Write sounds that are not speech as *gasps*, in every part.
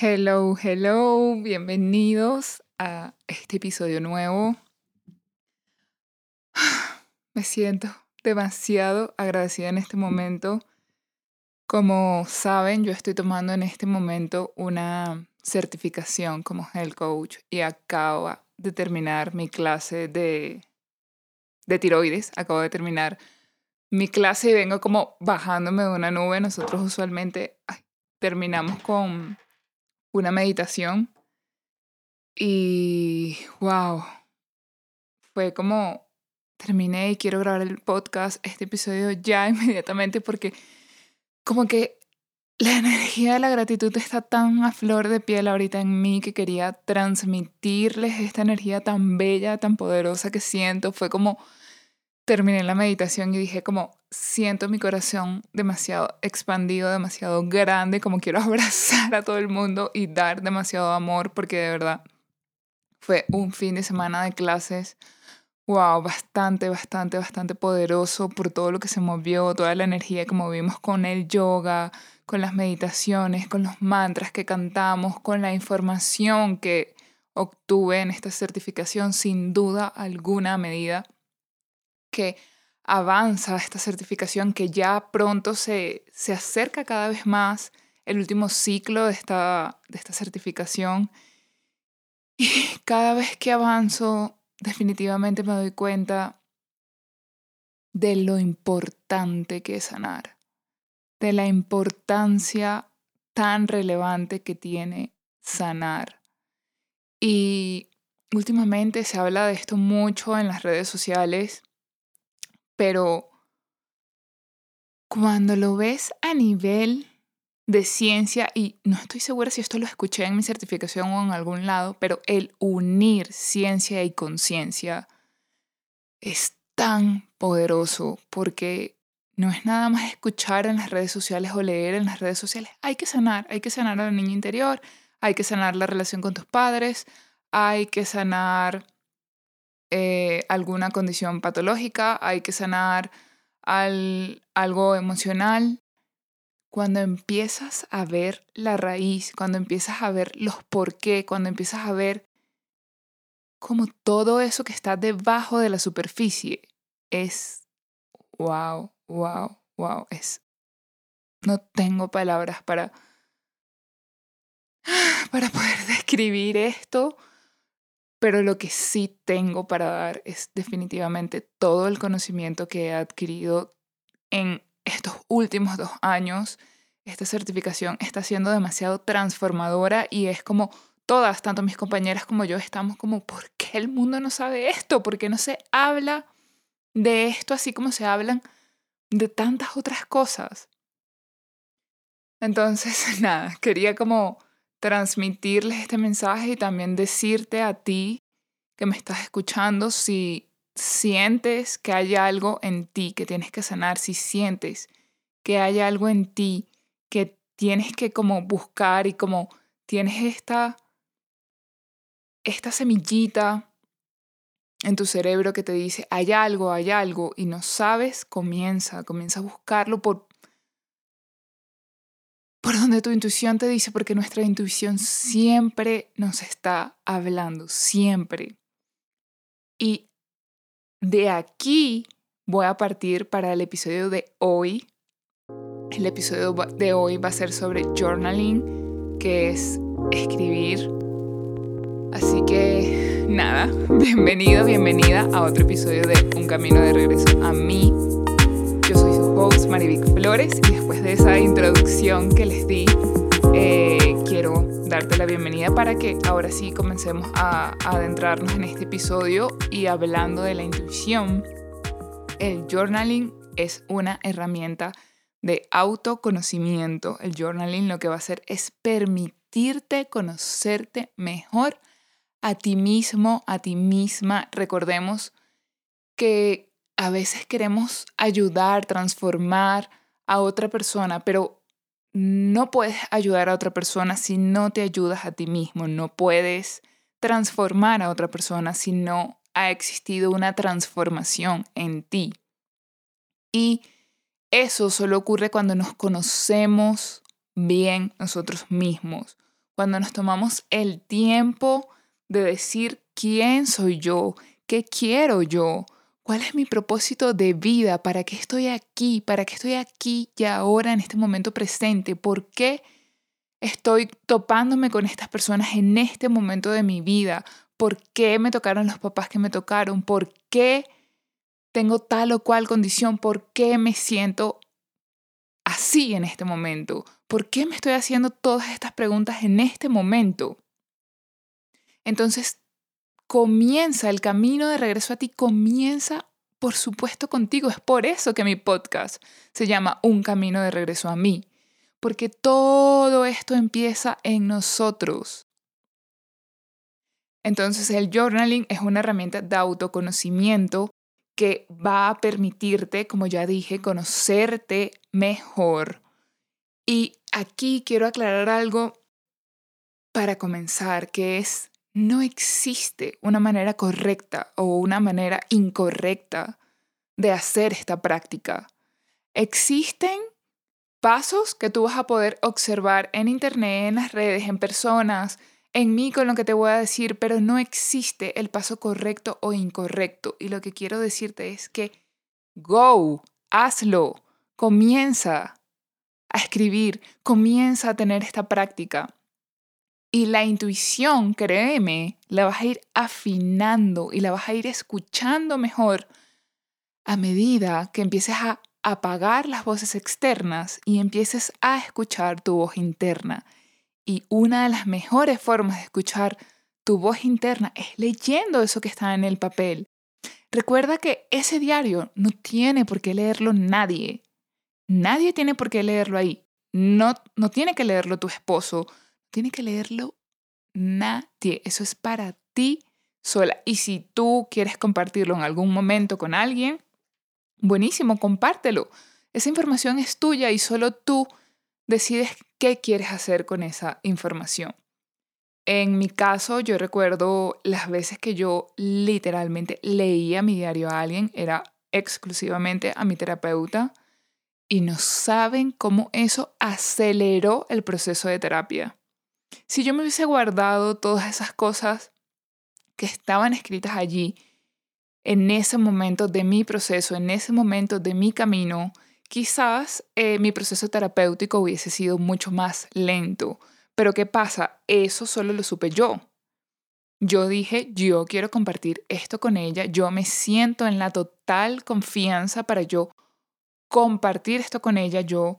Hello, hello, bienvenidos a este episodio nuevo. *sighs* Me siento demasiado agradecida en este momento. Como saben, yo estoy tomando en este momento una certificación como health coach y acabo de terminar mi clase de, de tiroides. Acabo de terminar mi clase y vengo como bajándome de una nube. Nosotros usualmente terminamos con una meditación y wow, fue como terminé y quiero grabar el podcast, este episodio ya *laughs* inmediatamente porque como que la energía de la gratitud está tan a flor de piel ahorita en mí que quería transmitirles esta energía tan bella, tan poderosa que siento. Fue como terminé la meditación y dije como siento mi corazón demasiado expandido, demasiado grande, como quiero *laughs* abrazar a todo el mundo y dar demasiado amor porque de verdad fue un fin de semana de clases, wow, bastante, bastante, bastante poderoso por todo lo que se movió, toda la energía que movimos con el yoga, con las meditaciones, con los mantras que cantamos, con la información que obtuve en esta certificación, sin duda alguna medida que avanza esta certificación, que ya pronto se, se acerca cada vez más el último ciclo de esta, de esta certificación. Y *laughs* cada vez que avanzo, definitivamente me doy cuenta de lo importante que es sanar, de la importancia tan relevante que tiene sanar. Y últimamente se habla de esto mucho en las redes sociales pero cuando lo ves a nivel de ciencia, y no estoy segura si esto lo escuché en mi certificación o en algún lado, pero el unir ciencia y conciencia es tan poderoso porque no es nada más escuchar en las redes sociales o leer en las redes sociales. Hay que sanar, hay que sanar a la niña interior, hay que sanar la relación con tus padres, hay que sanar eh, alguna condición patológica, hay que sanar algo emocional. Cuando empiezas a ver la raíz, cuando empiezas a ver los por qué, cuando empiezas a ver como todo eso que está debajo de la superficie, es wow, wow, wow, es... No tengo palabras para, *sighs* para poder *laughs* describir esto pero lo que sí tengo para dar es definitivamente todo el conocimiento que he adquirido en estos últimos dos años. Esta certificación está siendo demasiado transformadora y es como todas, tanto mis compañeras como yo, estamos como, ¿por qué el mundo no sabe esto? ¿Por qué no se habla de esto así como se hablan de tantas otras cosas? Entonces, *laughs* nada, quería como transmitirles este mensaje y también decirte a ti que me estás escuchando si sientes que hay algo en ti que tienes que sanar, si sientes que hay algo en ti que tienes que como buscar y como tienes esta esta semillita en tu cerebro que te dice hay algo, hay algo y no sabes, comienza, comienza a buscarlo por por donde tu intuición te dice, porque nuestra intuición siempre nos está hablando, siempre. Y de aquí voy a partir para el episodio de hoy. El episodio de hoy va a ser sobre journaling, que es escribir. Así que nada, *laughs* bienvenido, bienvenida a otro episodio de Un Camino de Regreso a mí host Marivic Flores y después de esa introducción que les di, eh, quiero darte la bienvenida para que ahora sí comencemos a, a adentrarnos en este episodio y hablando de la intuición. El journaling es una herramienta de autoconocimiento. El journaling lo que va a hacer es permitirte conocerte mejor a ti mismo, a ti misma. Recordemos que a veces queremos ayudar, transformar a otra persona, pero no puedes ayudar a otra persona si no te ayudas a ti mismo. No puedes transformar a otra persona si no ha existido una transformación en ti. Y eso solo ocurre cuando nos conocemos bien nosotros mismos, cuando nos tomamos el tiempo de decir quién soy yo, qué quiero yo, cuál es mi propósito de vida, para qué estoy aquí, para qué estoy aquí y ahora en este momento presente, por qué estoy topándome con estas personas en este momento de mi vida, por qué me tocaron los papás que me tocaron, por qué tengo tal o cual condición, por qué me siento así en este momento, por qué me estoy haciendo todas estas preguntas en este momento. Entonces, comienza el camino de regreso a ti, comienza por supuesto contigo. Es por eso que mi podcast se llama Un camino de regreso a mí, porque todo esto empieza en nosotros. Entonces el journaling es una herramienta de autoconocimiento que va a permitirte, como ya dije, conocerte mejor. Y aquí quiero aclarar algo para comenzar, que es, no existe una manera correcta o una manera incorrecta de hacer esta práctica. Existen pasos que tú vas a poder observar en internet, en las redes, en personas, en mí con lo que te voy a decir, pero no existe el paso correcto o incorrecto. Y lo que quiero decirte es que go, hazlo, comienza a escribir, comienza a tener esta práctica. Y la intuición, créeme, la vas a ir afinando y la vas a ir escuchando mejor a medida que empieces a apagar las voces externas y empieces a escuchar tu voz interna. Y una de las mejores formas de escuchar tu voz interna es leyendo eso que está en el papel. Recuerda que ese diario no tiene por qué leerlo nadie. Nadie tiene por qué leerlo ahí. No, no tiene que leerlo tu esposo. Tiene que leerlo nadie. Eso es para ti sola. Y si tú quieres compartirlo en algún momento con alguien, buenísimo, compártelo. Esa información es tuya y solo tú decides qué quieres hacer con esa información. En mi caso, yo recuerdo las veces que yo literalmente leía mi diario a alguien, era exclusivamente a mi terapeuta, y no saben cómo eso aceleró el proceso de terapia. Si yo me hubiese guardado todas esas cosas que estaban escritas allí, en ese momento de mi proceso, en ese momento de mi camino, quizás eh, mi proceso terapéutico hubiese sido mucho más lento. Pero ¿qué pasa? Eso solo lo supe yo. Yo dije, yo quiero compartir esto con ella, yo me siento en la total confianza para yo compartir esto con ella, yo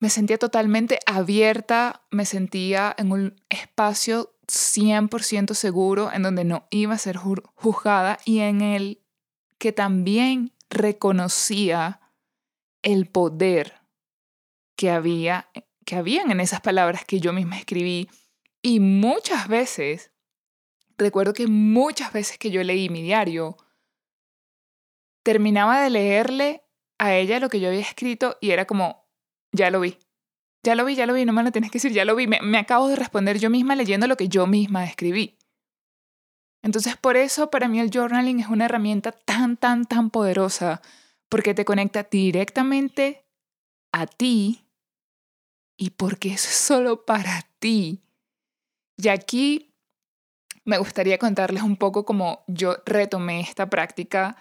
me sentía totalmente abierta, me sentía en un espacio 100% seguro en donde no iba a ser juzgada y en el que también reconocía el poder que había que habían en esas palabras que yo misma escribí. Y muchas veces recuerdo que muchas veces que yo leí mi diario terminaba de leerle a ella lo que yo había escrito y era como ya lo vi. Ya lo vi, ya lo vi, no me lo tienes que decir, ya lo vi. Me, me acabo de responder yo misma leyendo lo que yo misma escribí. Entonces, por eso para mí el journaling es una herramienta tan, tan, tan poderosa porque te conecta directamente a ti y porque es solo para ti. Y aquí me gustaría contarles un poco cómo yo retomé esta práctica.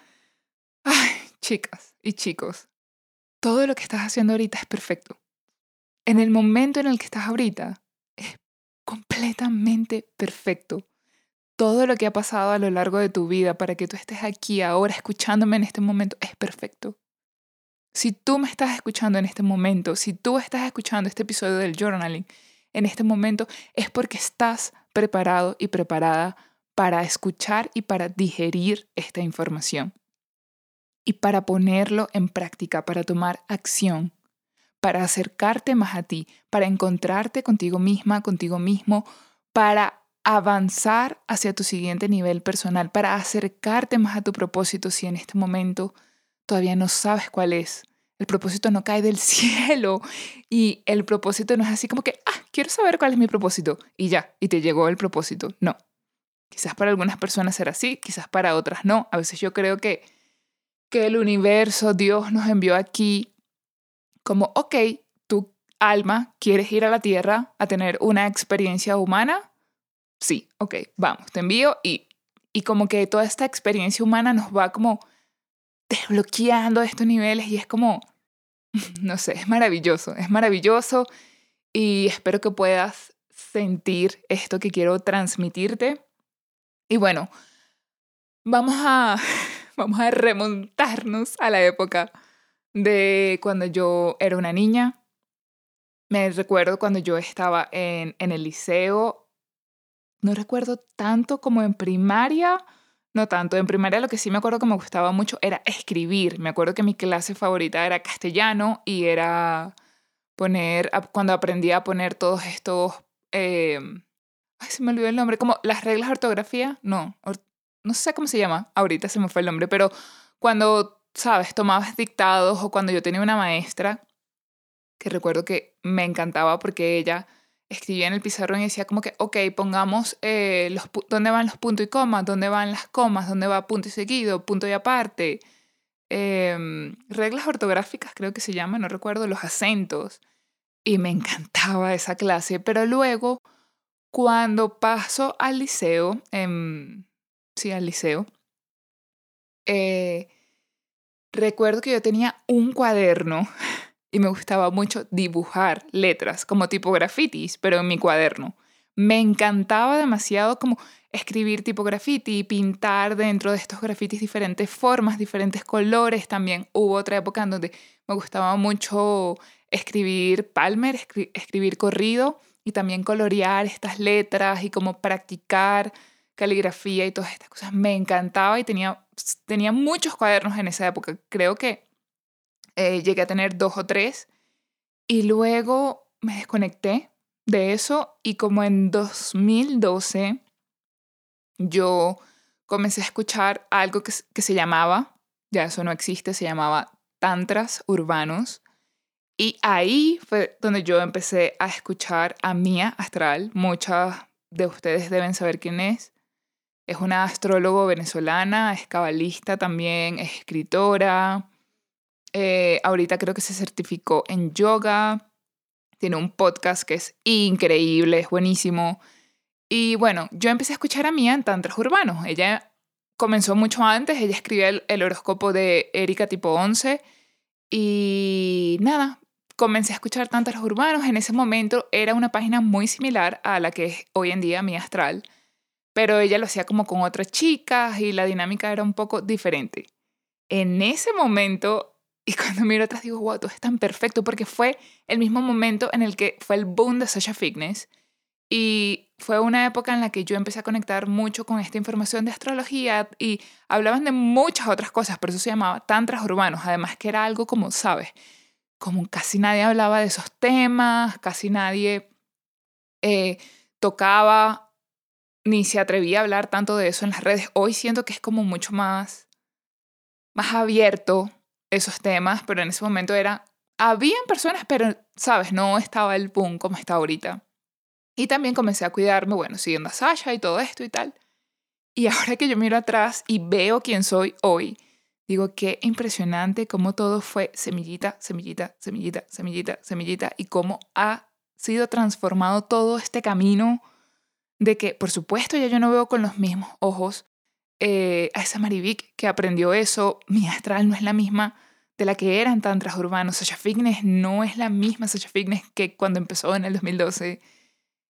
Ay, chicas y chicos, todo lo que estás haciendo ahorita es perfecto. En el momento en el que estás ahorita es completamente perfecto todo lo que ha pasado a lo largo de tu vida para que tú estés aquí ahora escuchándome en este momento es perfecto. Si tú me estás escuchando en este momento, si tú estás escuchando este episodio del journaling en este momento, es porque estás preparado y preparada para escuchar y para digerir esta información. Y para ponerlo en práctica, para tomar acción, para acercarte más a ti, para encontrarte contigo misma, contigo mismo, para avanzar hacia tu siguiente nivel personal, para acercarte más a tu propósito si en este momento todavía no sabes cuál es. El propósito no cae del *laughs* cielo y el propósito no es así como que, ah, quiero saber cuál es mi propósito y ya, y te llegó el propósito. No. Quizás para algunas personas será así, quizás para otras no. A veces yo creo que, que el universo, Dios nos envió aquí como, ok, tú alma, ¿quieres ir a la Tierra a tener una experiencia humana? Sí, ok, vamos, te envío y, y como que toda esta experiencia humana nos va como desbloqueando estos niveles y es como, *laughs* no sé, es maravilloso, es maravilloso y espero que puedas sentir esto que quiero transmitirte. Y bueno, vamos a, *laughs* vamos a remontarnos a la época de cuando yo era una niña. Me recuerdo cuando yo estaba en, en el liceo. No recuerdo tanto como en primaria. No tanto. En primaria lo que sí me acuerdo que me gustaba mucho era escribir. Me acuerdo que mi clase favorita era castellano y era poner, cuando aprendí a poner todos estos, em, ay, se me olvidó el nombre, como las reglas de ortografía, no, no sé cómo se llama, ahorita se me fue el nombre, pero cuando, sabes, tomabas dictados o cuando yo tenía una maestra, que recuerdo que me encantaba porque ella escribía en el pizarrón y decía como que, ok, pongamos eh, los, dónde van los puntos y comas, dónde van las comas, dónde va punto y seguido, punto y aparte, Em, reglas ortográficas, creo que se llama, no recuerdo, los acentos. Y me encantaba esa clase, pero luego, cuando paso al liceo, em, sí, al liceo, eh, recuerdo que yo tenía un cuaderno *laughs* y me gustaba mucho dibujar letras, como tipo grafitis, pero en mi cuaderno. Me encantaba demasiado como escribir tipo graffiti, pintar dentro de estos grafitis diferentes formas, diferentes colores. También hubo otra época en donde me gustaba mucho escribir palmer, escribir corrido y también colorear estas letras y como practicar caligrafía y todas estas cosas. Me encantaba y tenía, tenía muchos cuadernos en esa época. Creo que eh, llegué a tener dos o tres y luego me desconecté de eso y como en 2012 yo comencé a escuchar algo que, se llamaba, ya eso no existe, se llamaba tantras urbanos. Y ahí fue donde yo empecé a escuchar a Mía Astral. Muchas de ustedes deben saber quién es. Es una astrólogo venezolana, es cabalista también, es escritora. Eh, ahorita creo que se certificó en yoga. Tiene un podcast que es increíble, es buenísimo. Y bueno, yo empecé a escuchar a Mía en tantras urbanos. Ella comenzó mucho antes, ella escribía el, horóscopo de Erika tipo 11 y nada, comencé a escuchar tantras urbanos. En ese momento era una página muy similar a la que es hoy en día Mía Astral, pero ella lo hacía como con otras chicas y la dinámica era un poco diferente. En ese momento, *laughs* y cuando miro atrás digo, wow, todo es tan perfecto porque fue el mismo momento en el que fue el boom de Sasha Fitness y fue una época en la que yo empecé a conectar mucho con esta información de astrología y hablaban de muchas otras cosas, pero eso se llamaba tantras urbanos, además que era algo como, ¿sabes? Como casi nadie hablaba de esos temas, casi nadie eh, tocaba ni se atrevía a hablar tanto de eso en las redes. Hoy siento que es como mucho más, más abierto esos temas, pero en ese momento era, habían personas, pero, ¿sabes? No estaba el boom como está ahorita. Y también comencé a cuidarme, bueno, siguiendo a Sasha y todo esto y tal. Y ahora que yo miro atrás y veo quién soy hoy, digo, qué impresionante cómo todo fue semillita, semillita, semillita, semillita, semillita, y cómo ha sido transformado todo este camino de que, por supuesto, ya yo no veo con los mismos ojos eh, a esa Marivic que aprendió eso. Mi astral no es la misma de la que eran tan transurbanos. Sasha Fitness no es la misma Sasha Fitness que cuando empezó en el 2012.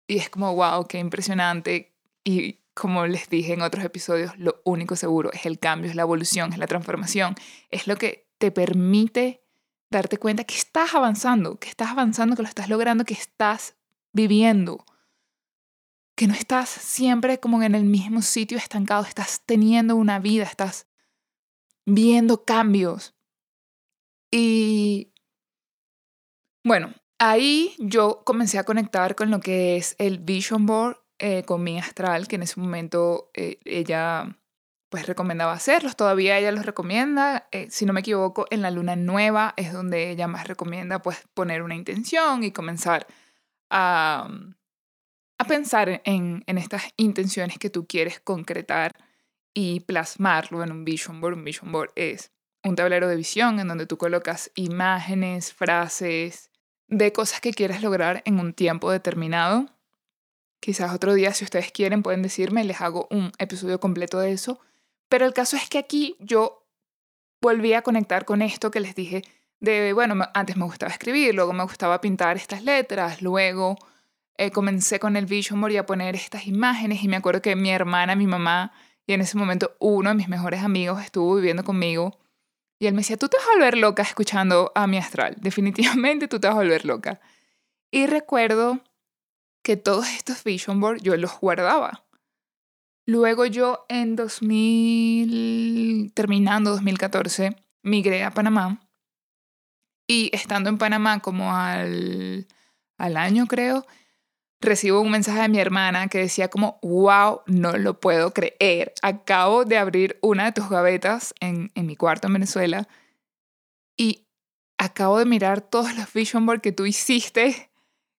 Y es como, wow, qué impresionante. Y como les dije en otros episodios, lo único seguro es el cambio, es la evolución, es la transformación. Es lo que te permite darte cuenta que estás avanzando, que estás avanzando, que lo estás logrando, que estás viviendo. Que no estás siempre como en el mismo sitio estancado, estás teniendo una vida, estás viendo cambios. Y bueno, Ahí yo comencé a conectar con lo que es el Vision Board eh, con mi astral, que en ese momento eh, ella pues recomendaba hacerlos, todavía ella los recomienda, eh, si no me equivoco, en la luna nueva es donde ella más recomienda pues poner una intención y comenzar a, a pensar en, estas intenciones que tú quieres concretar y plasmarlo en un vision board. Un vision board es un tablero de visión en donde tú colocas imágenes, frases, de cosas que quieres lograr en un tiempo determinado. Quizás otro día, si ustedes quieren, pueden decirme, les hago un episodio completo de eso. Pero el caso es que aquí yo volví a conectar con esto que les dije de, bueno, antes me gustaba escribir, luego me gustaba pintar estas letras, luego eh, comencé con el vision board y a poner estas imágenes y me acuerdo que mi hermana, mi mamá y en ese momento uno de mis mejores amigos estuvo viviendo conmigo y él me decía, tú te vas a volver loca escuchando a mi astral, *laughs* definitivamente tú te vas a volver loca. Y recuerdo que todos estos vision boards yo los guardaba. Luego yo en 2000, terminando 2014, migré a Panamá y estando en Panamá como al, al año creo, recibo un mensaje de mi hermana que decía como, wow, no lo puedo creer. Acabo de abrir una de tus gavetas en, en mi cuarto en Venezuela y acabo de mirar todos los vision boards que tú hiciste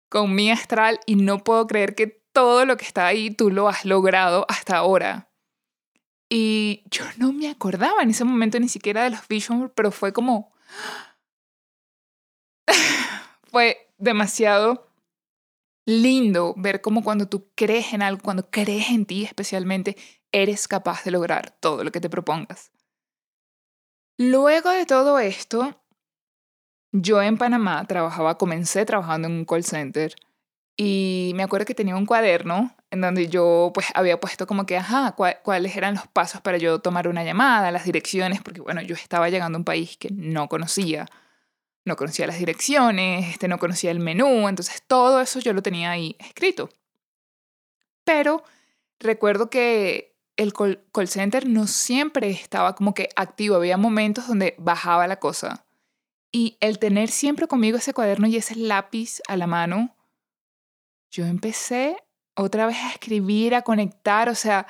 con mi astral y no puedo creer que todo lo que está ahí tú lo has logrado hasta ahora. Y yo no me acordaba en ese momento ni siquiera de los vision boards, pero fue como *gasps* fue demasiado lindo ver cómo cuando tú crees en algo, cuando crees en ti especialmente, eres capaz de lograr todo lo que te propongas. Luego de todo esto, yo en Panamá trabajaba, comencé trabajando en un call center y me acuerdo que tenía un cuaderno en donde yo pues había puesto como que, ajá, cuáles eran los pasos para yo tomar una llamada, las direcciones, porque bueno, yo estaba llegando a un país que no conocía no conocía las direcciones, este, no conocía el menú, entonces todo eso yo lo tenía ahí escrito. Pero recuerdo que el call, center no siempre estaba como que activo, había momentos donde bajaba la cosa. Y el tener siempre conmigo ese cuaderno y ese lápiz a la mano, yo empecé otra vez a escribir, a conectar, o sea,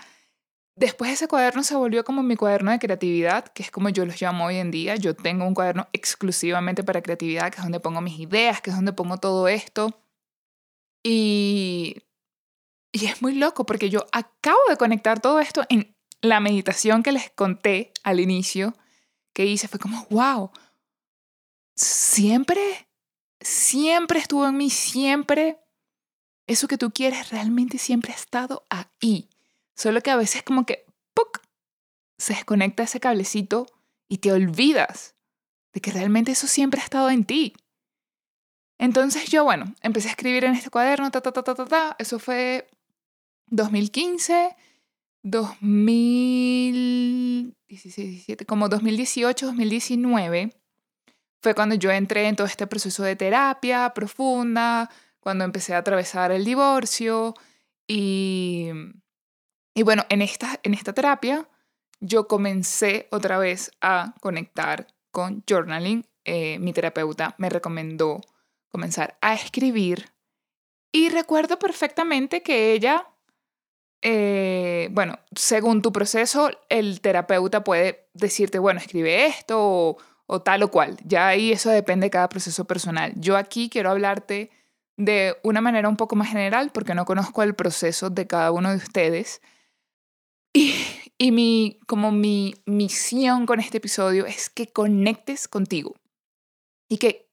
Después ese cuaderno se volvió como mi cuaderno de creatividad, que es como yo los llamo hoy en día. Yo tengo un cuaderno exclusivamente para creatividad, que es donde pongo mis ideas, que es donde pongo todo esto. Y, y es muy loco porque yo acabo de conectar todo esto en la meditación que les conté al inicio, que hice. Fue como, wow, siempre, siempre estuvo en mí, siempre. Eso que tú quieres realmente siempre ha estado ahí. Solo que a veces como que ¡puc! se desconecta ese cablecito y te olvidas de que realmente eso siempre ha estado en ti. Entonces yo, bueno, empecé a escribir en este cuaderno, ta, ta, ta, ta, ta, ta. Eso fue 2015, 2016, 17, como 2018, 2019. Fue cuando yo entré en todo este proceso de terapia profunda, cuando empecé a atravesar el divorcio y y bueno, en esta, en esta terapia yo comencé otra vez a conectar con journaling. Eh, mi terapeuta me recomendó comenzar a escribir y recuerdo perfectamente que ella, eh, bueno, según tu proceso, el terapeuta puede decirte, bueno, escribe esto o, o tal o cual. Ya ahí eso depende de cada proceso personal. Yo aquí quiero hablarte de una manera un poco más general porque no conozco el proceso de cada uno de ustedes y, mi, como mi misión con este episodio es que conectes contigo y que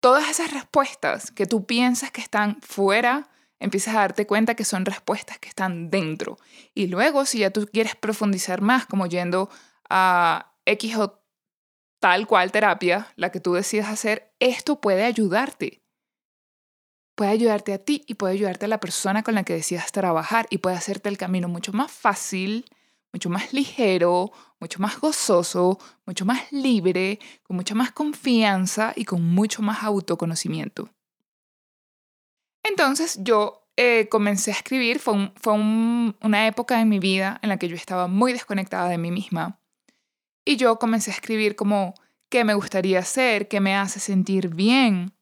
todas esas respuestas que tú piensas que están fuera, empieces a darte cuenta que son respuestas que están dentro. Y luego, si ya tú quieres profundizar más, como yendo a X o tal cual terapia, la que tú decidas hacer, esto puede ayudarte puede ayudarte a ti y puede ayudarte a la persona con la que decidas trabajar y puede hacerte el camino mucho más fácil, mucho más ligero, mucho más gozoso, mucho más libre, con mucha más confianza y con mucho más autoconocimiento. Entonces yo eh, comencé a escribir, fue, fue una época en mi vida en la que yo estaba muy desconectada de mí misma. Y yo comencé a escribir como qué me gustaría hacer, qué me hace sentir bien,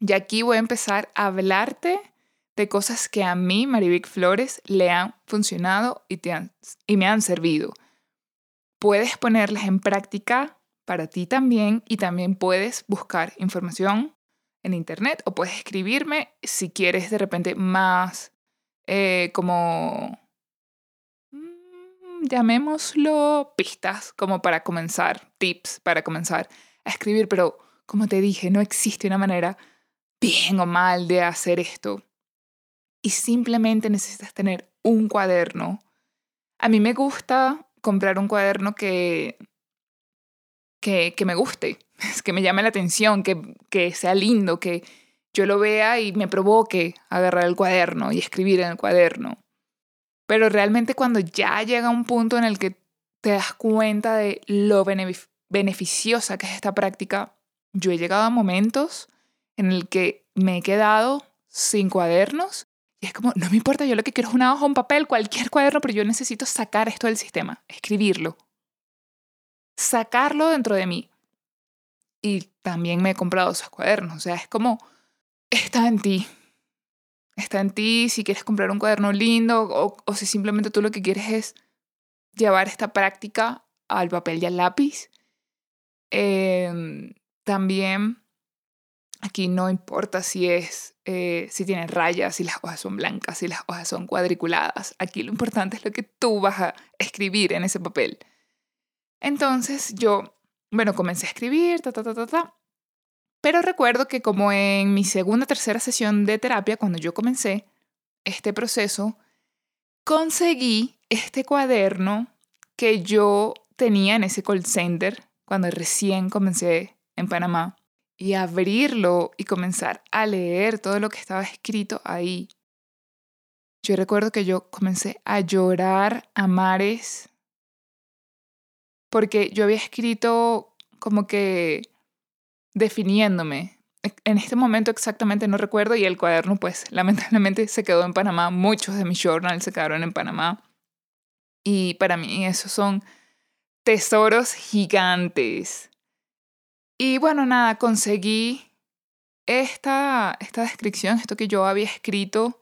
y aquí voy a empezar a hablarte de cosas que a mí, Marivic Flores, le han funcionado y, te y me han servido. Puedes ponerlas en práctica para ti también y también puedes buscar información en internet o puedes escribirme si quieres de repente más eh, como mm, llamémoslo pistas como para comenzar, tips para comenzar a escribir, pero como te dije, no existe una manera bien o mal de hacer esto. Y simplemente necesitas tener un cuaderno. A mí me gusta comprar un cuaderno que, que, que me guste, *laughs* que me llame la atención, que, que sea lindo, que yo lo vea y me provoque agarrar el cuaderno y escribir en el cuaderno. Pero realmente cuando ya llega un punto en el que te das cuenta de lo beneficiosa que es esta práctica, yo he llegado a momentos en el que me he quedado sin cuadernos y es como, no me importa, yo lo que quiero es una hoja, un papel, cualquier cuaderno, pero yo necesito sacar esto del sistema, escribirlo, sacarlo dentro de mí. Y también me he comprado esos cuadernos, o sea, es como, está en ti. Está en ti si quieres comprar un cuaderno lindo o, o si simplemente tú lo que quieres es llevar esta práctica al papel y al lápiz. Eh, también aquí no importa si es eh, si tiene rayas, si las hojas son blancas, si las hojas son cuadriculadas. Aquí lo importante es lo que tú vas a escribir en ese papel. Entonces yo, bueno, comencé a escribir, ta, ta, ta, ta, ta. Pero recuerdo que como en mi segunda, tercera sesión de terapia, cuando yo comencé este proceso, conseguí este cuaderno que yo tenía en ese call center cuando recién comencé en Panamá y abrirlo y comenzar a leer todo lo que estaba escrito ahí. Yo recuerdo que yo comencé a llorar a mares porque yo había escrito como que definiéndome. En este momento exactamente no recuerdo y el cuaderno pues *laughs* lamentablemente se quedó en Panamá. Muchos de mis journals se quedaron en Panamá. Y para mí esos son tesoros gigantes. Y bueno, nada, conseguí esta, esta descripción, esto que yo había escrito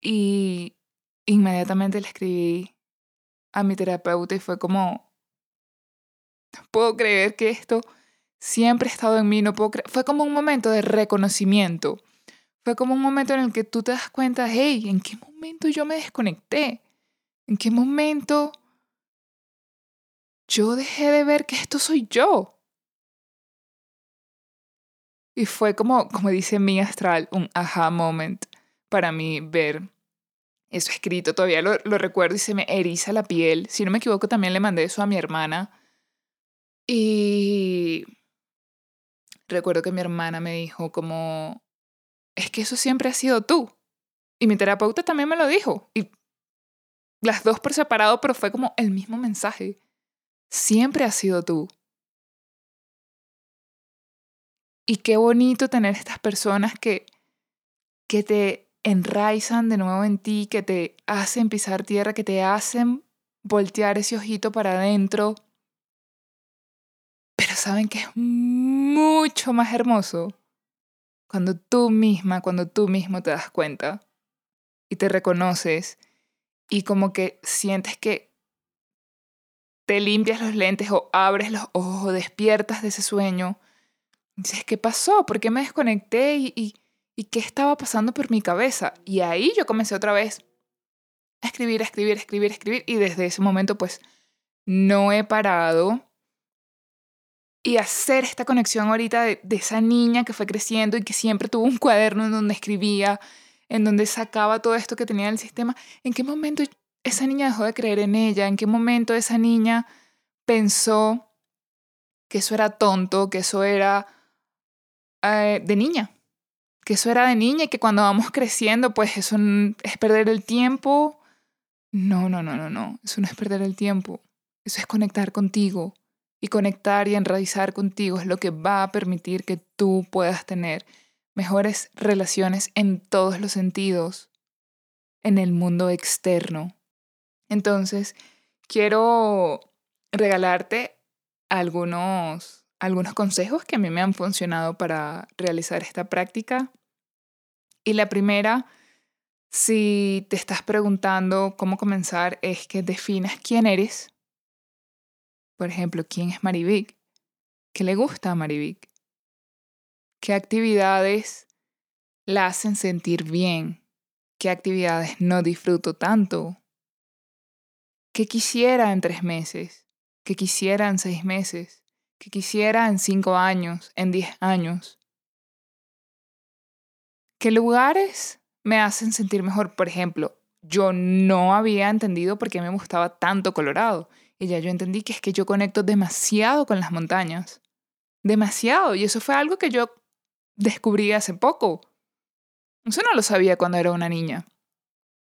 y inmediatamente le escribí a mi terapeuta y fue como, no puedo creer que esto siempre ha estado en mí, no Fue como un momento de reconocimiento. Fue como un momento en el que tú te das cuenta, hey, ¿en qué momento yo me desconecté? ¿En qué momento yo dejé de ver que esto soy yo? Y fue como, como dice mi astral, un aha moment para mí ver eso escrito. Todavía lo, lo recuerdo y se me eriza la piel. Si no me equivoco, también le mandé eso a mi hermana. Y recuerdo que mi hermana me dijo como, es que eso siempre ha sido tú. Y mi terapeuta también me lo dijo. Y las dos por separado, pero fue como el mismo mensaje. Siempre ha sido tú. Y qué bonito tener estas personas que, que te enraizan de nuevo en ti, que te hacen pisar tierra, que te hacen voltear ese ojito para adentro pero saben que es mucho más hermoso cuando tú misma, cuando tú mismo te das cuenta y te reconoces y como que sientes que te limpias los lentes o abres los ojos o despiertas de ese sueño. Dices, ¿qué pasó? ¿Por qué me desconecté? ¿Y, qué estaba pasando por mi cabeza? Y ahí yo comencé otra vez a escribir, a escribir, a escribir, a escribir. Y desde ese momento pues no he parado y hacer esta conexión ahorita de, esa niña que fue creciendo y que siempre tuvo un cuaderno en donde escribía, en donde sacaba todo esto que tenía en el sistema, ¿en qué momento esa niña dejó de creer en ella? ¿En qué momento esa niña pensó que eso era tonto, que eso era eh, de niña? Que eso era de niña y que cuando vamos *laughs* creciendo, pues eso es perder el tiempo. No, no, no, no, no. Eso no es perder el tiempo. Eso es conectar contigo y conectar y enraizar contigo es lo que va a permitir que tú puedas tener mejores relaciones en todos los sentidos en el mundo externo. Entonces, quiero regalarte algunos, algunos consejos que a mí me han funcionado para realizar esta práctica. Y la primera, si te estás preguntando cómo comenzar, es que definas quién eres por ejemplo, ¿quién es Marivic? ¿Qué le gusta a Marivic? ¿Qué actividades la hacen sentir bien? ¿Qué actividades no disfruto tanto? ¿Qué quisiera en tres meses? ¿Qué quisiera en seis meses? ¿Qué quisiera en cinco años? ¿En diez años? ¿Qué lugares me hacen sentir mejor? Por ejemplo, yo no había entendido por qué me gustaba tanto Colorado. Y ya yo entendí que es que yo conecto demasiado con las montañas. Demasiado. Y eso fue algo que yo descubrí hace poco. Eso no lo sabía cuando era una niña.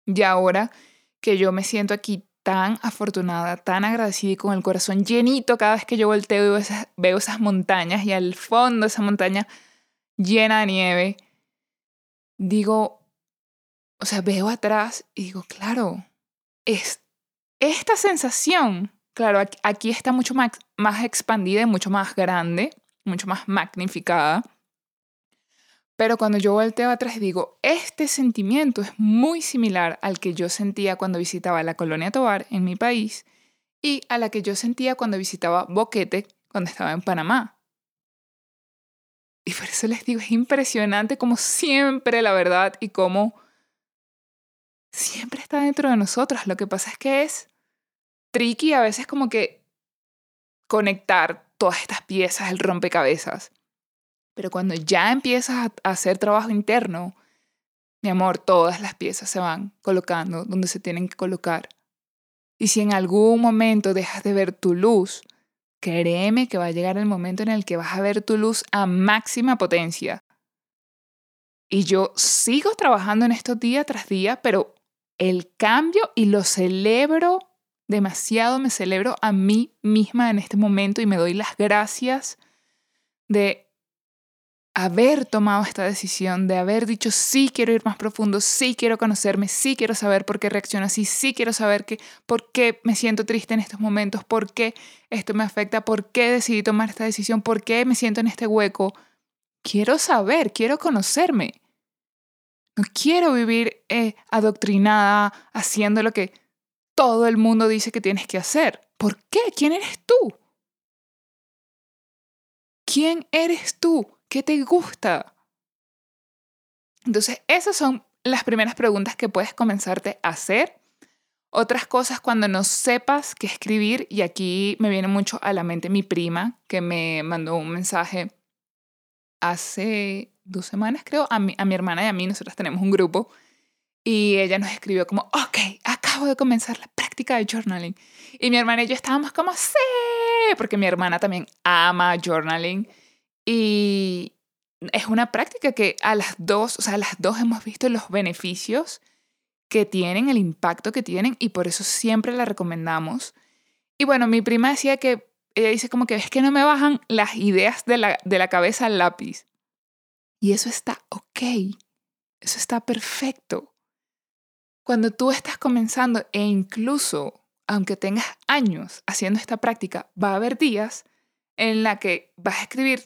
Y ahora que yo me siento aquí tan afortunada, tan agradecida y con el corazón llenito cada vez que yo volteo y veo esas, montañas y al fondo esa montaña llena de nieve, digo, o sea, veo atrás y digo, claro, es esta sensación, claro, aquí está mucho más, más expandida y mucho más grande, mucho más magnificada. Pero cuando yo volteo atrás digo, este sentimiento es muy similar al que yo sentía cuando visitaba la colonia Tobar en mi país y a la que yo sentía cuando visitaba Boquete cuando estaba en Panamá. Y por eso les digo, es impresionante como siempre la verdad y cómo siempre está dentro de nosotros. Lo que pasa es que es tricky a veces como que conectar todas estas piezas, el rompecabezas. Pero cuando ya empiezas a hacer trabajo interno, mi amor, todas las piezas se van colocando donde se tienen que colocar. Y si en algún momento dejas de ver tu luz, créeme que va a llegar el momento en el que vas a ver tu luz a máxima potencia. Y yo sigo trabajando en esto día tras día, pero el cambio y lo celebro demasiado, me celebro a mí misma en este momento y me doy las gracias de haber tomado esta decisión, de haber dicho sí quiero ir más profundo, sí quiero conocerme, sí quiero saber por qué reacciono así, sí quiero saber que, por qué me siento triste en estos momentos, por qué esto me afecta, por qué decidí tomar esta decisión, por qué me siento en este hueco. Quiero saber, quiero conocerme. No quiero vivir eh, adoctrinada haciendo lo que todo el mundo dice que tienes que hacer. ¿Por qué? ¿Quién eres tú? ¿Quién eres tú? ¿Qué te gusta? Entonces, esas son las primeras preguntas que puedes comenzarte a hacer. Otras cosas cuando no sepas qué escribir, y aquí me viene mucho a la mente mi prima, que me mandó un mensaje hace dos semanas, creo, a mi, a mi hermana y a mí, nosotros tenemos un grupo, y ella nos escribió como, ok, acabo de comenzar la práctica de journaling. Y mi hermana y yo estábamos como, sí, porque mi hermana también ama journaling. Y es una práctica que a las dos, o sea, a las dos hemos visto los beneficios que tienen, el impacto que tienen, y por eso siempre la recomendamos. Y bueno, mi prima decía que, ella dice como que es que no me bajan las ideas de la, de la cabeza al lápiz. Y eso está ok, eso está perfecto. Cuando tú estás comenzando e incluso aunque tengas años haciendo esta práctica, va a haber días en la que vas a escribir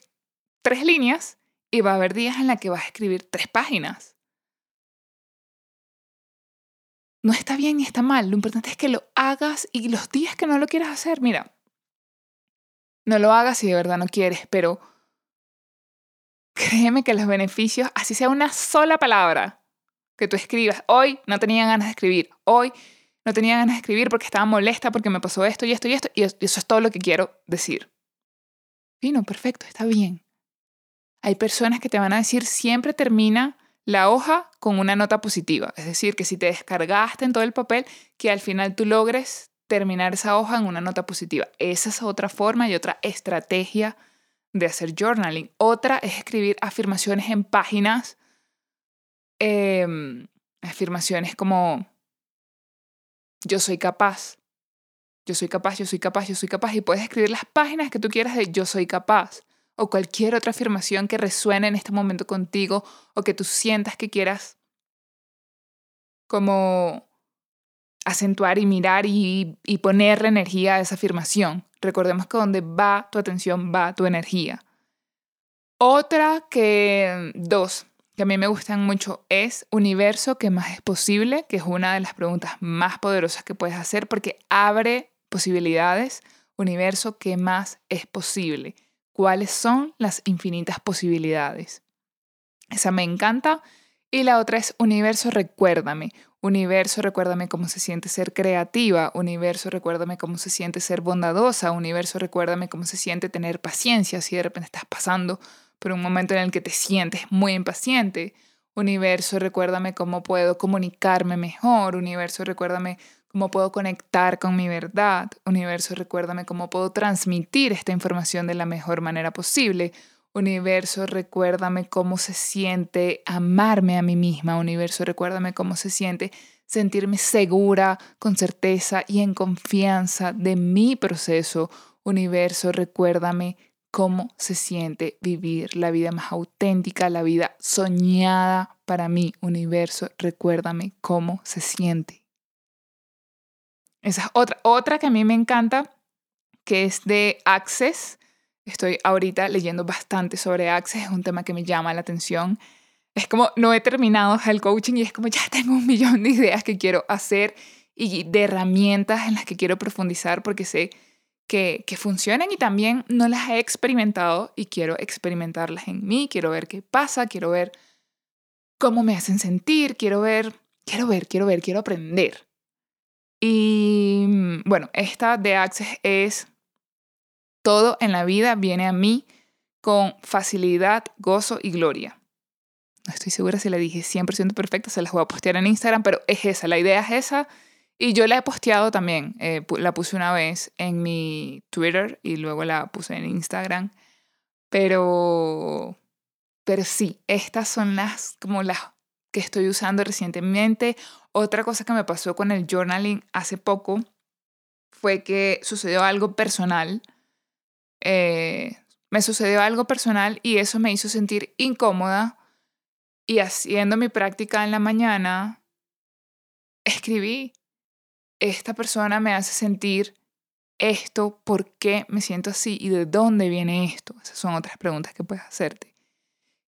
tres líneas y va a haber días en la que vas a escribir tres páginas. No está bien ni está mal, lo importante es que lo hagas y los días que no lo quieras hacer, mira, no lo hagas si de verdad no quieres, pero créeme que los beneficios, así sea una sola palabra que tú escribas, hoy no tenía ganas de escribir, hoy no tenía ganas de escribir porque estaba molesta porque me pasó esto y esto y esto, y eso es todo lo que quiero decir. Fino, perfecto, está bien. Hay personas que te van a decir siempre termina la hoja con una nota positiva, es decir, que si te descargaste en todo el papel, que al final tú logres terminar esa hoja en una nota positiva. Esa es otra forma y otra estrategia de hacer journaling. Otra es escribir afirmaciones en páginas, em, afirmaciones como yo soy capaz, yo soy capaz, yo soy capaz, yo soy capaz, y puedes escribir las páginas que tú quieras de yo soy capaz o cualquier otra afirmación que resuene en este momento contigo o que tú sientas que quieras como acentuar y mirar y, y ponerle energía a esa afirmación. Recordemos que donde va tu atención va tu energía. Otra que, dos, que a mí me gustan mucho es universo, ¿qué más es posible? Que es una de las preguntas más poderosas que puedes hacer porque abre posibilidades. Universo, ¿qué más es posible? ¿Cuáles son las infinitas posibilidades? Esa me encanta. Y la otra es universo, recuérdame. Universo, recuérdame cómo se siente ser creativa. Universo, recuérdame cómo se siente ser bondadosa. Universo, recuérdame cómo se siente tener paciencia si de repente estás pasando por un momento en el que te sientes muy impaciente. Universo, recuérdame cómo puedo comunicarme mejor. Universo, recuérdame cómo puedo conectar con mi verdad. Universo, recuérdame cómo puedo transmitir esta información de la mejor manera posible. Universo, recuérdame cómo se siente amarme a mí misma. Universo, recuérdame cómo se siente sentirme segura, con certeza y en confianza de mi proceso. Universo, recuérdame cómo se siente vivir la vida más auténtica, la vida soñada para mí. Universo, recuérdame cómo se siente. Esa es otra, otra que a mí me encanta, que es de Access. Estoy ahorita leyendo bastante sobre Access, es un tema que me llama la atención. Es como, no he terminado el coaching y es como, ya tengo un millón de ideas que quiero hacer y de herramientas en las que quiero profundizar porque sé que, que funcionan y también no las he experimentado y quiero experimentarlas en mí, quiero ver qué pasa, quiero ver cómo me hacen sentir, quiero ver, quiero ver, quiero ver, quiero aprender. Y mm, bueno, esta de Access es todo en la vida viene a mí con facilidad, gozo y gloria. No estoy segura si la dije 100% perfecta, se las voy a postear en Instagram, pero es esa, la idea es esa y yo la he posteado también, eh, la puse una vez en mi Twitter y luego la puse en Instagram. Pero, pero sí, estas son las como las que estoy usando recientemente. Otra cosa que me pasó con el journaling hace poco fue que sucedió algo personal. Eh, me sucedió algo personal y eso me hizo sentir incómoda. Y haciendo mi práctica en la mañana, escribí esta persona me hace sentir esto, por qué me siento así y de dónde viene esto. Esas son otras preguntas que puedes hacerte.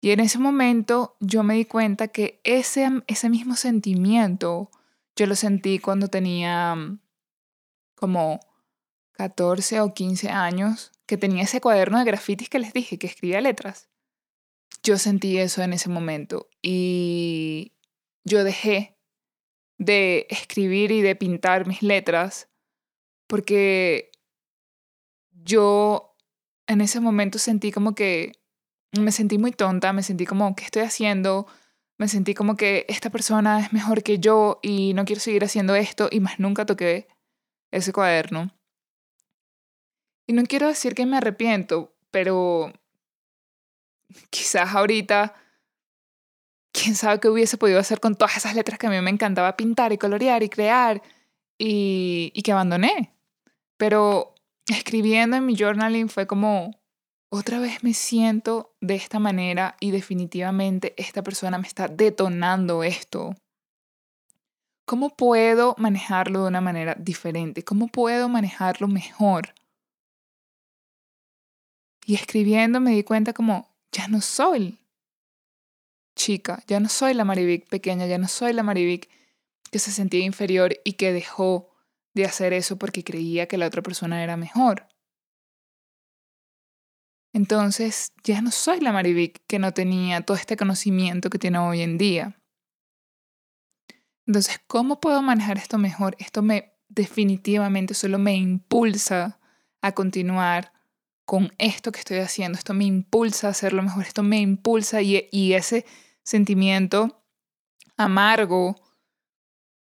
Y en ese momento yo me di cuenta que ese, ese mismo sentimiento yo lo sentí cuando tenía mm, como 14 o 15 años, que tenía ese cuaderno de grafitis que les dije, que escribía letras. Yo sentí eso en ese momento y yo dejé de escribir y de pintar mis letras, porque yo en ese momento sentí como que me sentí muy tonta, me sentí como, ¿qué estoy haciendo? Me sentí como que esta persona es mejor que yo y no quiero seguir haciendo esto y más nunca toqué ese cuaderno. Y no quiero decir que me arrepiento, pero quizás ahorita quién sabe qué hubiese podido hacer con todas esas letras que a mí me encantaba pintar y colorear y crear y, que abandoné. Pero escribiendo en mi journaling fue como, otra vez me siento de esta manera y definitivamente esta persona me está detonando esto. ¿Cómo puedo manejarlo de una manera diferente? ¿Cómo puedo manejarlo mejor? Y escribiendo me di cuenta como, ya no soy chica, ya no soy la Marivic pequeña, ya no soy la Marivic que se sentía inferior y que dejó de hacer eso porque creía que la otra persona era mejor. Entonces ya no soy la Marivic que no tenía todo este conocimiento que tiene hoy en día. Entonces, ¿cómo puedo manejar esto mejor? Esto me definitivamente solo me impulsa a continuar con esto que estoy haciendo. Esto me impulsa a hacerlo mejor. Esto me impulsa y, y ese sentimiento amargo,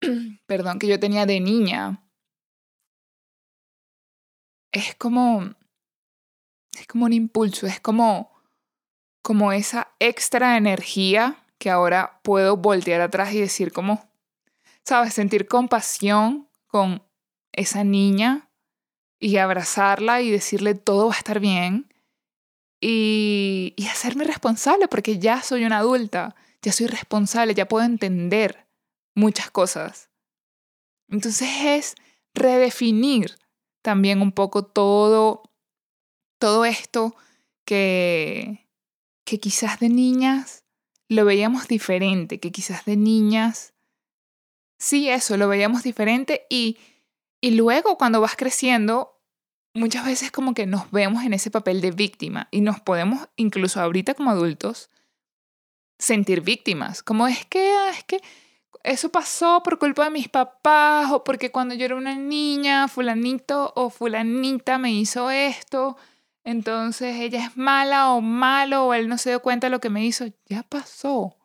*clears throat* perdón, que yo tenía de niña, es como, es como un impulso, es como, como esa extra energía que ahora puedo voltear atrás y decir como, ¿sabes? Sentir compasión con esa niña y abrazarla y decirle todo va a estar bien y, hacerme responsable porque ya soy una adulta, ya soy responsable, ya puedo entender muchas cosas. Entonces es redefinir también un poco todo, todo esto que, que quizás de niñas lo veíamos diferente, que quizás de niñas, sí, eso, lo veíamos diferente y, y luego cuando vas creciendo muchas veces como que nos vemos en ese papel de víctima y nos podemos, incluso ahorita como adultos, sentir víctimas. Como es que, ah, es que eso pasó por culpa de mis papás o porque cuando yo era una niña, fulanito o fulanita me hizo esto, entonces ella es mala o malo o él no se dio cuenta de lo que me hizo. Ya pasó.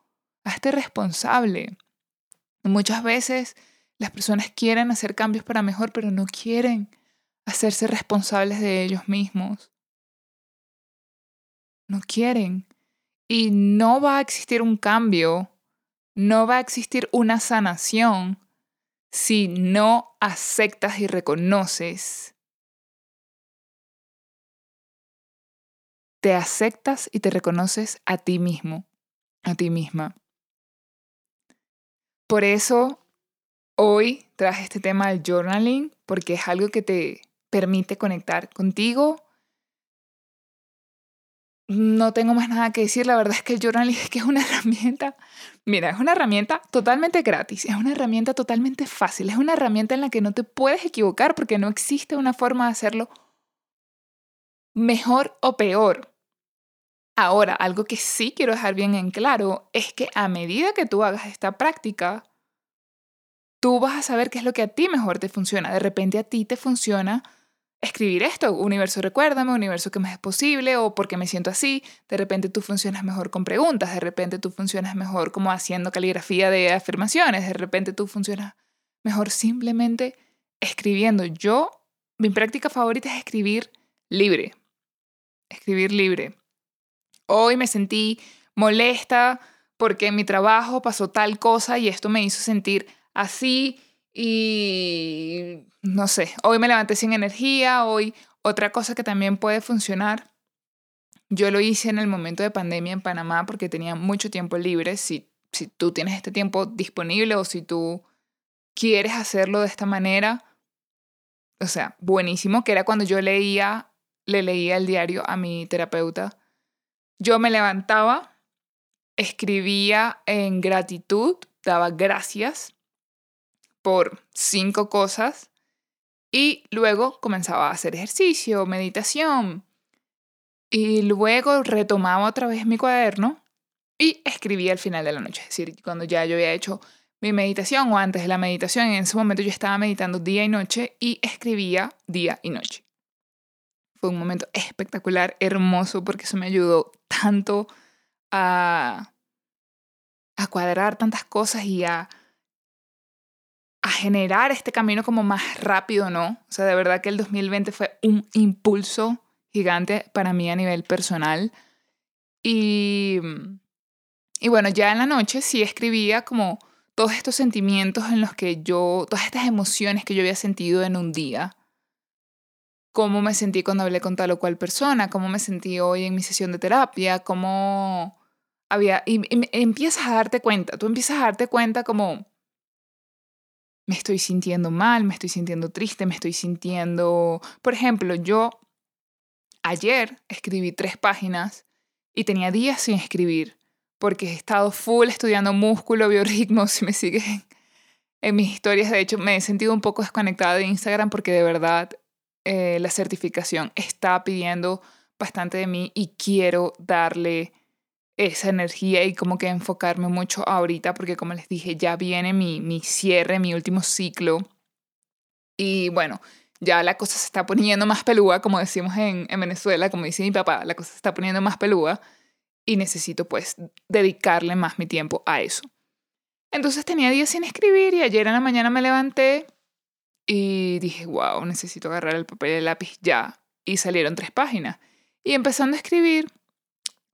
hazte responsable. Muchas veces las personas quieren hacer cambios para mejor, pero no quieren hacerse responsables de ellos mismos. No quieren. Y no va a existir un cambio, no va a existir una sanación si no aceptas y reconoces. Te aceptas y te reconoces a ti mismo, a ti misma. Por eso hoy traje este tema del journaling, porque es algo que te permite conectar contigo. No tengo más nada que decir, la verdad es que el journaling es que es una *laughs* herramienta, mira, es una herramienta totalmente gratis, es una herramienta totalmente fácil, es una herramienta en la que no te puedes equivocar porque no existe una forma de hacerlo mejor o peor. Ahora, algo que sí quiero dejar bien en claro es que a medida que tú hagas esta práctica, tú vas a saber qué es lo que a ti mejor te funciona. De repente a ti te funciona escribir esto, universo recuérdame, universo que me es posible o porque me siento así. De repente tú funcionas mejor con preguntas, de repente tú funcionas mejor como haciendo caligrafía de afirmaciones, de repente tú funcionas mejor simplemente escribiendo. Yo, mi práctica favorita es escribir libre. Escribir libre. Hoy me sentí molesta porque en mi trabajo pasó tal cosa y esto me hizo sentir así y no sé, hoy me levanté sin energía, hoy otra cosa que también puede funcionar. Yo lo hice en el momento de pandemia en Panamá porque tenía mucho tiempo libre. Si, si tú tienes este tiempo disponible o si tú quieres hacerlo de esta manera, o sea, buenísimo, que era cuando yo leía, le leía el diario a mi terapeuta. Yo me levantaba, escribía en gratitud, daba gracias por cinco cosas y luego comenzaba a hacer ejercicio, meditación. Y luego retomaba otra vez mi cuaderno y escribía al final de la noche. Es decir, cuando ya yo había hecho mi meditación o antes de la meditación, en ese momento yo estaba meditando día y noche y escribía día y noche. Fue un momento espectacular, hermoso, porque eso me ayudó tanto a, a cuadrar tantas cosas y a a generar este camino como más rápido, ¿no? O sea, de verdad que el 2020 fue un impulso gigante para mí a nivel personal. Y, y bueno, ya en la noche sí escribía como todos estos sentimientos en los que yo, todas estas emociones que yo había sentido en un día. Cómo me sentí cuando hablé con tal o cual persona, cómo me sentí hoy en mi sesión de terapia, cómo había... Y, y empiezas a darte cuenta, tú empiezas a darte cuenta como me estoy sintiendo mal, me estoy sintiendo triste, me estoy sintiendo... Por ejemplo, yo ayer escribí tres páginas y tenía días sin escribir porque he estado full estudiando músculo, biorritmo, *laughs* si me siguen en mis historias. De hecho, me he sentido un poco desconectada de Instagram porque de verdad eh, la certificación está pidiendo bastante de mí y quiero darle esa energía y como que enfocarme mucho ahorita porque como les dije, ya viene mi, mi cierre, mi último ciclo. Y bueno, ya la cosa se está poniendo más pelúa, como decimos en, en Venezuela, como dice mi papá, la cosa se está poniendo más pelúa y necesito pues dedicarle más mi tiempo a eso. Entonces tenía días sin escribir y ayer en la mañana me levanté y dije, wow, necesito agarrar el papel y el lápiz ya. Y salieron tres páginas. Y empezando a escribir,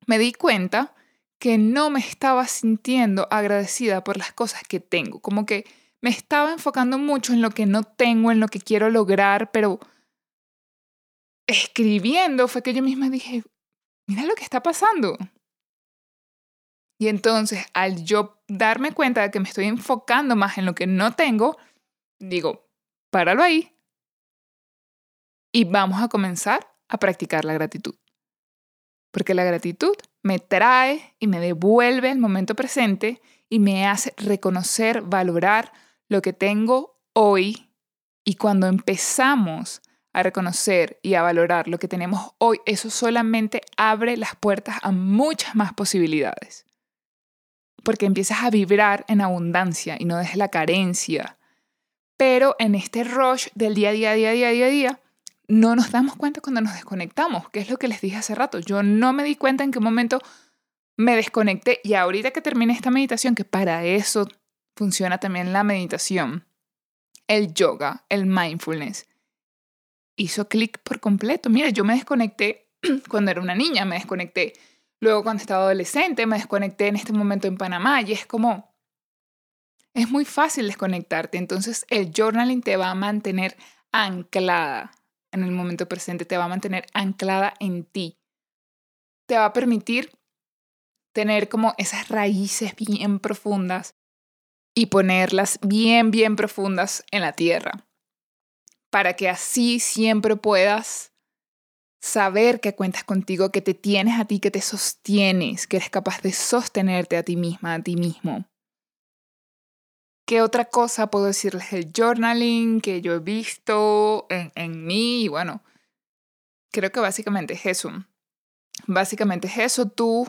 me di cuenta que no me estaba sintiendo agradecida por las cosas que tengo, como que me estaba enfocando mucho en lo que no tengo, en lo que quiero lograr, pero escribiendo fue que yo misma dije, mira lo que está pasando. Y entonces, al yo darme cuenta de que me estoy enfocando más en lo que no tengo, digo, páralo ahí y vamos a comenzar a practicar la gratitud. Porque la gratitud me trae y me devuelve el momento presente y me hace reconocer, valorar lo que tengo hoy. Y cuando empezamos a reconocer y a valorar lo que tenemos hoy, eso solamente abre las puertas a muchas más posibilidades. Porque empiezas a vibrar en abundancia y no desde la carencia. Pero en este rush del día a día, día, día, día, día, no nos damos cuenta cuando nos desconectamos, que es lo que les dije hace rato. Yo no me di cuenta en qué momento me desconecté y ahorita que terminé esta meditación, que para eso funciona también la meditación, el yoga, el mindfulness, hizo clic por completo. Mira, yo me desconecté *clears throat* cuando era una niña, me desconecté luego cuando estaba adolescente, me desconecté en este momento en Panamá y es como, es muy fácil desconectarte. Entonces el journaling te va a mantener anclada en el momento presente, te va a mantener anclada en ti. Te va a permitir tener como esas raíces bien profundas y ponerlas bien, bien profundas en la tierra, para que así siempre puedas saber que cuentas contigo, que te tienes a ti, que te sostienes, que eres capaz de sostenerte a ti misma, a ti mismo. ¿Qué otra cosa puedo decirles del journaling que yo he visto en, mí? Y bueno, creo que básicamente es eso. Básicamente es eso. Tú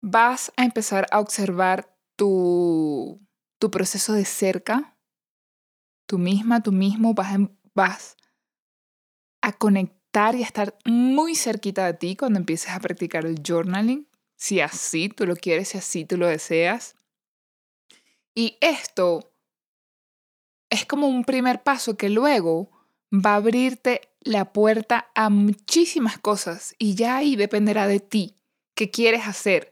vas a empezar a observar tu, tu proceso de cerca, tú misma, tú mismo, vas, vas a conectar y a estar muy cerquita de ti cuando empieces a practicar el journaling, si así tú lo quieres, si así tú lo deseas. Y esto es como un primer paso que luego va a abrirte la puerta a muchísimas cosas y ya ahí dependerá de ti qué quieres hacer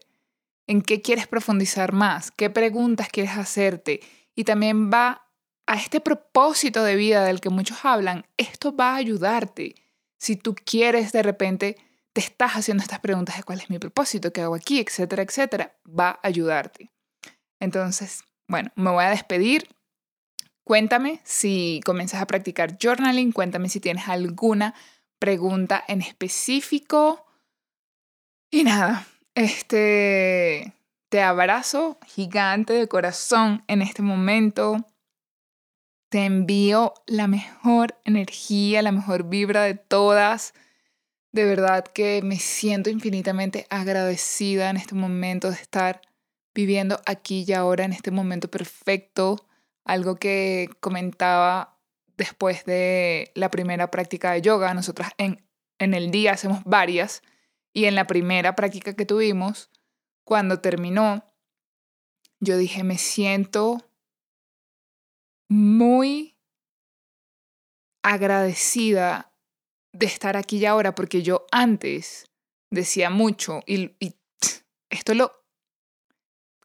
en qué quieres profundizar más, qué preguntas quieres hacerte. Y también va a este propósito de vida del que muchos hablan, esto va a ayudarte. Si tú quieres de repente, te estás haciendo estas preguntas de cuál es mi propósito, qué hago aquí, etcétera, etcétera, va a ayudarte. Entonces, bueno, me voy a despedir. Cuéntame si comienzas a practicar journaling, cuéntame si tienes alguna pregunta en específico. Y nada, este, te abrazo gigante de corazón en este momento. Te envío la mejor energía, la mejor vibra de todas. De verdad que me siento infinitamente agradecida en este momento de estar viviendo aquí y ahora, en este momento perfecto. Algo que comentaba después de la primera práctica de yoga. Nosotras en, en el día hacemos varias y en la primera práctica que tuvimos, cuando terminó, yo dije, me siento muy agradecida de estar aquí y ahora, porque yo antes decía mucho y, y esto lo,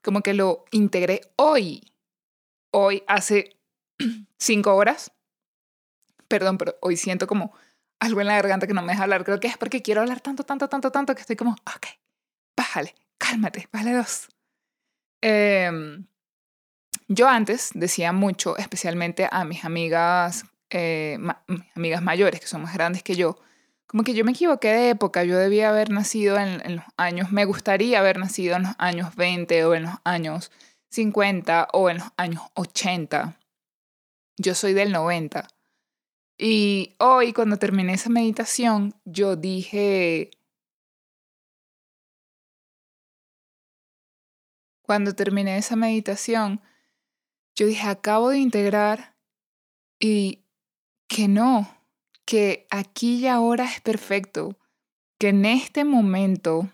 como que lo integré hoy, hoy hace *clears throat* cinco horas, perdón, pero hoy siento como algo en la garganta que no me deja hablar. Creo que es porque quiero hablar tanto, tanto, tanto, tanto que estoy como, ok, bájale, cálmate, bájale dos. Em, yo antes decía mucho, especialmente a mis amigas, eh, amigas mayores, que son más grandes que yo, como que yo me equivoqué de época, yo debía haber nacido en, en los años, me gustaría haber nacido en los años 20 o en los años 50 o en los años 80. Yo soy del 90. Y hoy, cuando terminé esa meditación, yo dije, cuando terminé esa meditación, yo dije, acabo de integrar y que no, que aquí y ahora es perfecto, que en este momento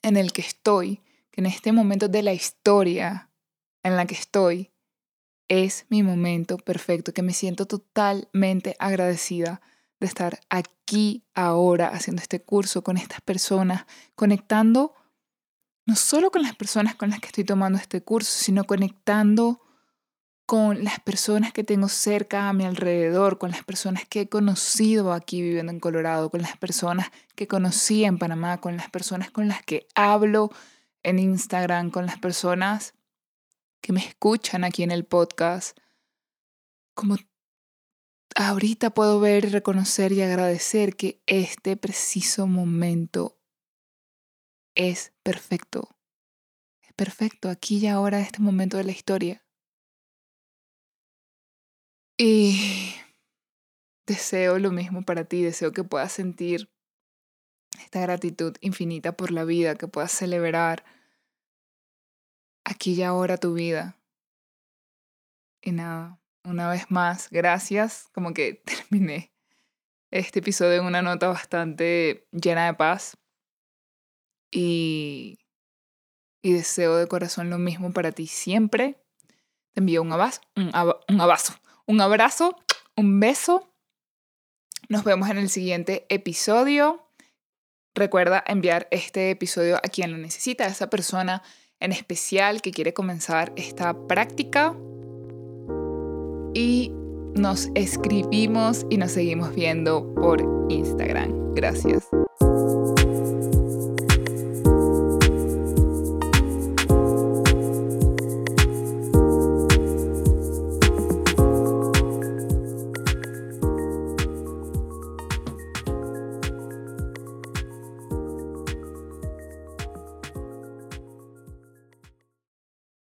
en el que estoy, que en este momento de la historia en la que estoy, es mi momento perfecto, que me siento totalmente agradecida de estar aquí ahora haciendo este curso con estas personas, conectando no solo con las personas con las que estoy tomando este curso, sino conectando con las personas que tengo cerca a mi alrededor, con las personas que he conocido aquí viviendo en Colorado, con las personas que conocí en Panamá, con las personas con las que hablo en Instagram, con las personas que me escuchan aquí en el podcast, como ahorita puedo ver, reconocer y agradecer que este preciso momento es perfecto. Es perfecto aquí y ahora, este momento de la historia. Y deseo lo mismo para ti, deseo que puedas sentir esta gratitud infinita por la vida, que puedas celebrar aquí y ahora tu vida. Y nada, una vez más, gracias. Como que *laughs* terminé este episodio en una nota bastante llena de paz. y, y deseo de corazón lo mismo para ti siempre. Te envío un abrazo, un, un abrazo, un abrazo, un beso. Nos vemos en el siguiente episodio. Recuerda enviar este episodio a quien lo necesita, a esa persona en especial que quiere comenzar esta práctica. Y nos escribimos y nos seguimos viendo por Instagram. Gracias.